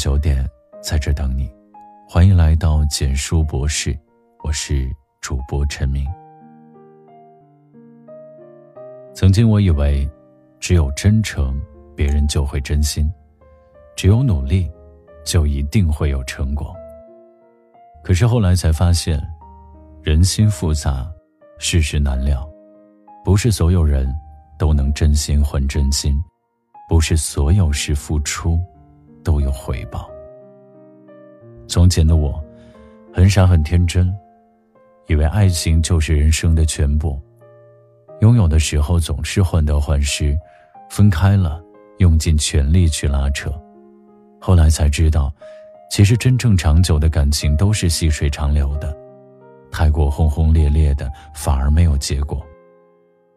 九点，在这等你。欢迎来到简书博士，我是主播陈明。曾经我以为，只有真诚，别人就会真心；只有努力，就一定会有成果。可是后来才发现，人心复杂，世事难料，不是所有人都能真心换真心，不是所有事付出。都有回报。从前的我，很傻很天真，以为爱情就是人生的全部。拥有的时候总是患得患失，分开了，用尽全力去拉扯。后来才知道，其实真正长久的感情都是细水长流的，太过轰轰烈烈的反而没有结果。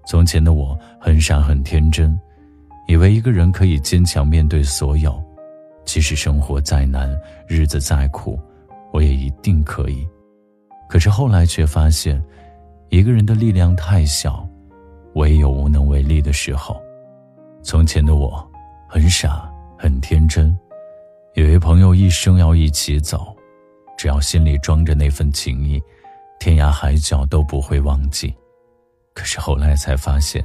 从前的我很傻很天真，以为一个人可以坚强面对所有。即使生活再难，日子再苦，我也一定可以。可是后来却发现，一个人的力量太小，唯有无能为力的时候。从前的我，很傻，很天真，以为朋友一生要一起走，只要心里装着那份情谊，天涯海角都不会忘记。可是后来才发现，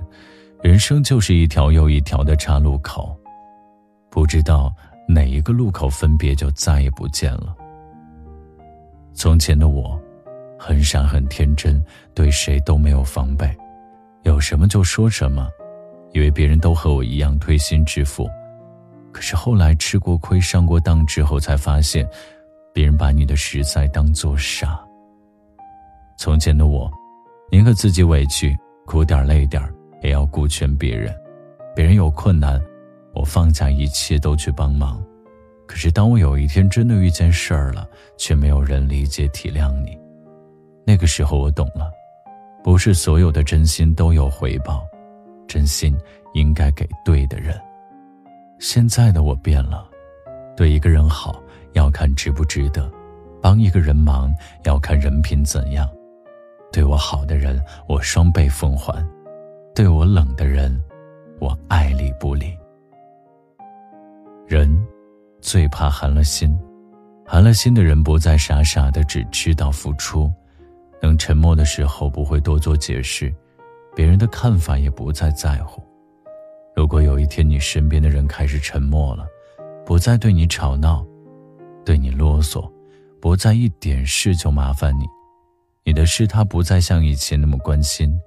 人生就是一条又一条的岔路口，不知道。哪一个路口分别就再也不见了。从前的我，很傻很天真，对谁都没有防备，有什么就说什么，以为别人都和我一样推心置腹。可是后来吃过亏、上过当之后，才发现，别人把你的实在当作傻。从前的我，宁可自己委屈、苦点累点也要顾全别人，别人有困难。我放下一切都去帮忙，可是当我有一天真的遇见事儿了，却没有人理解体谅你。那个时候我懂了，不是所有的真心都有回报，真心应该给对的人。现在的我变了，对一个人好要看值不值得，帮一个人忙要看人品怎样。对我好的人，我双倍奉还；对我冷的人，我爱理不理。人最怕寒了心，寒了心的人不再傻傻的只知道付出，能沉默的时候不会多做解释，别人的看法也不再在乎。如果有一天你身边的人开始沉默了，不再对你吵闹，对你啰嗦，不再一点事就麻烦你，你的事他不再像以前那么关心，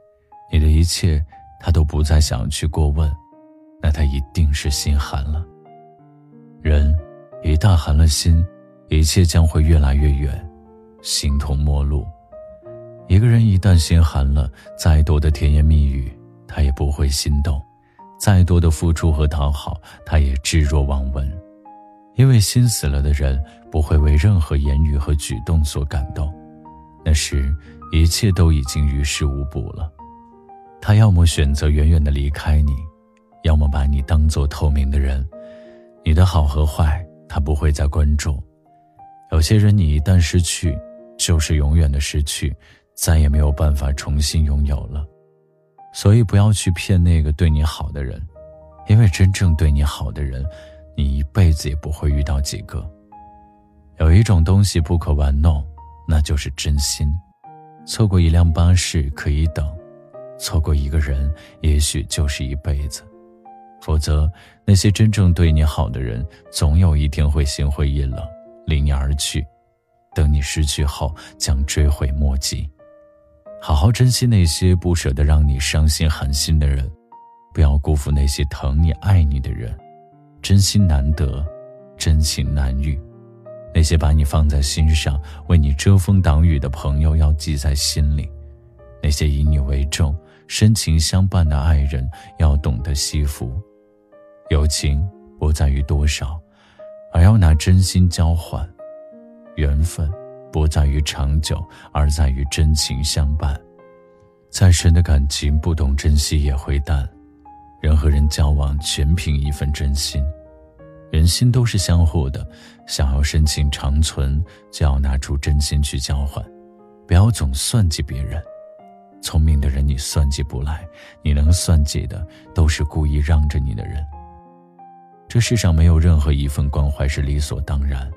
你的一切他都不再想去过问，那他一定是心寒了。人一旦寒了心，一切将会越来越远，形同陌路。一个人一旦心寒了，再多的甜言蜜语，他也不会心动；再多的付出和讨好，他也置若罔闻。因为心死了的人，不会为任何言语和举动所感动，那时一切都已经于事无补了。他要么选择远远的离开你，要么把你当做透明的人。你的好和坏，他不会再关注。有些人，你一旦失去，就是永远的失去，再也没有办法重新拥有了。所以，不要去骗那个对你好的人，因为真正对你好的人，你一辈子也不会遇到几个。有一种东西不可玩弄，那就是真心。错过一辆巴士可以等，错过一个人，也许就是一辈子。否则，那些真正对你好的人，总有一天会心灰意冷，离你而去。等你失去后，将追悔莫及。好好珍惜那些不舍得让你伤心寒心的人，不要辜负那些疼你爱你的人。真心难得，真情难遇。那些把你放在心上、为你遮风挡雨的朋友，要记在心里。那些以你为重、深情相伴的爱人，要懂得惜福。友情不在于多少，而要拿真心交换；缘分不在于长久，而在于真情相伴。再深的感情，不懂珍惜也会淡。人和人交往，全凭一份真心。人心都是相互的，想要深情长存，就要拿出真心去交换。不要总算计别人，聪明的人你算计不来，你能算计的，都是故意让着你的人。这世上没有任何一份关怀是理所当然。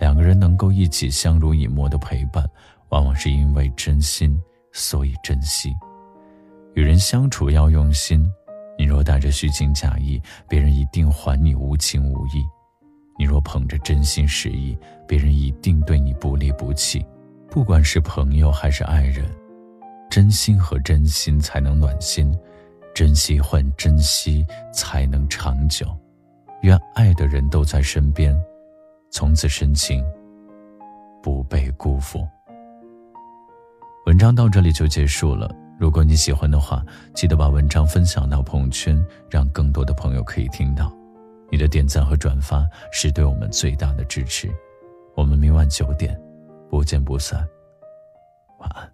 两个人能够一起相濡以沫的陪伴，往往是因为真心，所以珍惜。与人相处要用心，你若带着虚情假意，别人一定还你无情无义；你若捧着真心实意，别人一定对你不离不弃。不管是朋友还是爱人，真心和真心才能暖心，珍惜换珍惜才能长久。愿爱的人都在身边，从此深情不被辜负。文章到这里就结束了。如果你喜欢的话，记得把文章分享到朋友圈，让更多的朋友可以听到。你的点赞和转发是对我们最大的支持。我们明晚九点不见不散。晚安。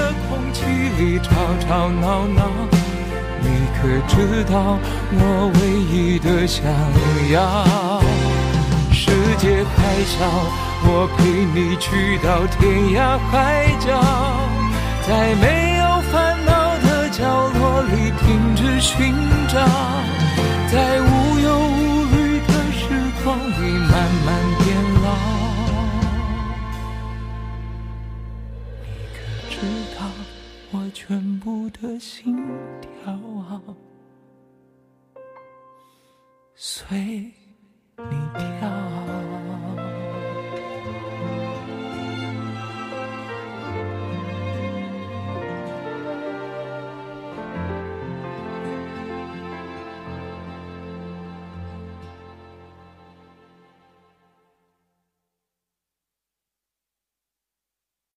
里吵吵闹闹。你可知道我唯一的想要？世界还小，我陪你去到天涯海角，在没有烦恼的角落里停止寻找，的心跳随你跳。